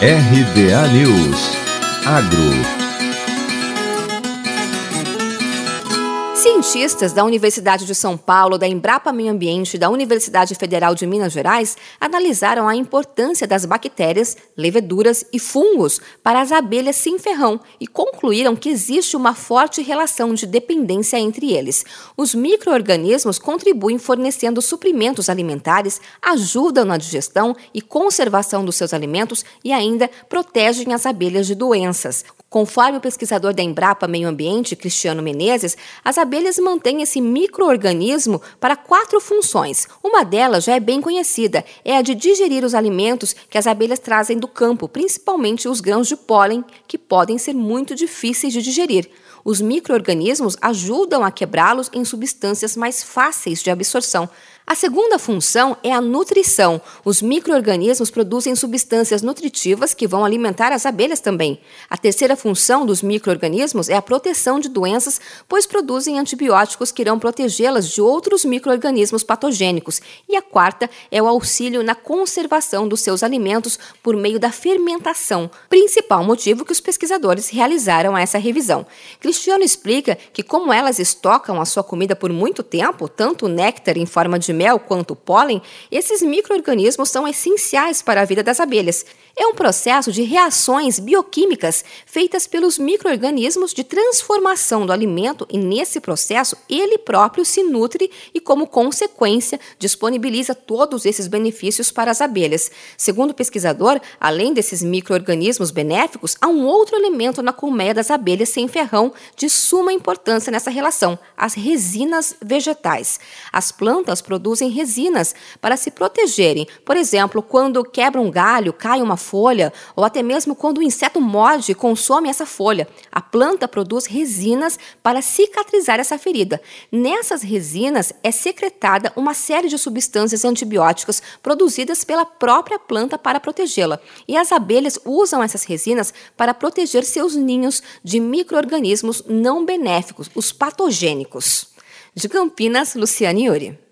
RBA News. Agro Cientistas da Universidade de São Paulo, da Embrapa Meio Ambiente e da Universidade Federal de Minas Gerais analisaram a importância das bactérias, leveduras e fungos para as abelhas sem ferrão e concluíram que existe uma forte relação de dependência entre eles. Os micro-organismos contribuem fornecendo suprimentos alimentares, ajudam na digestão e conservação dos seus alimentos e ainda protegem as abelhas de doenças. Conforme o pesquisador da Embrapa Meio Ambiente, Cristiano Menezes, as abelhas mantêm esse microorganismo para quatro funções. Uma delas já é bem conhecida, é a de digerir os alimentos que as abelhas trazem do campo, principalmente os grãos de pólen, que podem ser muito difíceis de digerir. Os microorganismos ajudam a quebrá-los em substâncias mais fáceis de absorção. A segunda função é a nutrição. Os microorganismos produzem substâncias nutritivas que vão alimentar as abelhas também. A terceira função dos microorganismos é a proteção de doenças, pois produzem antibióticos que irão protegê-las de outros microorganismos patogênicos. E a quarta é o auxílio na conservação dos seus alimentos por meio da fermentação, principal motivo que os pesquisadores realizaram essa revisão. Cristiano explica que como elas estocam a sua comida por muito tempo, tanto o néctar em forma de mel quanto o pólen, esses micro-organismos são essenciais para a vida das abelhas. É um processo de reações bioquímicas feitas pelos micro-organismos de transformação do alimento e, nesse processo, ele próprio se nutre e, como consequência, disponibiliza todos esses benefícios para as abelhas. Segundo o pesquisador, além desses micro-organismos benéficos, há um outro elemento na colmeia das abelhas sem ferrão de suma importância nessa relação: as resinas vegetais. As plantas produzem resinas para se protegerem. Por exemplo, quando quebra um galho, cai uma folha, ou até mesmo quando o inseto morde e consome essa folha. A planta produz resinas para cicatrizar essa ferida. Nessas resinas é secretada uma série de substâncias antibióticas produzidas pela própria planta para protegê-la. E as abelhas usam essas resinas para proteger seus ninhos de micro-organismos não benéficos, os patogênicos. De Campinas, Luciane Yuri.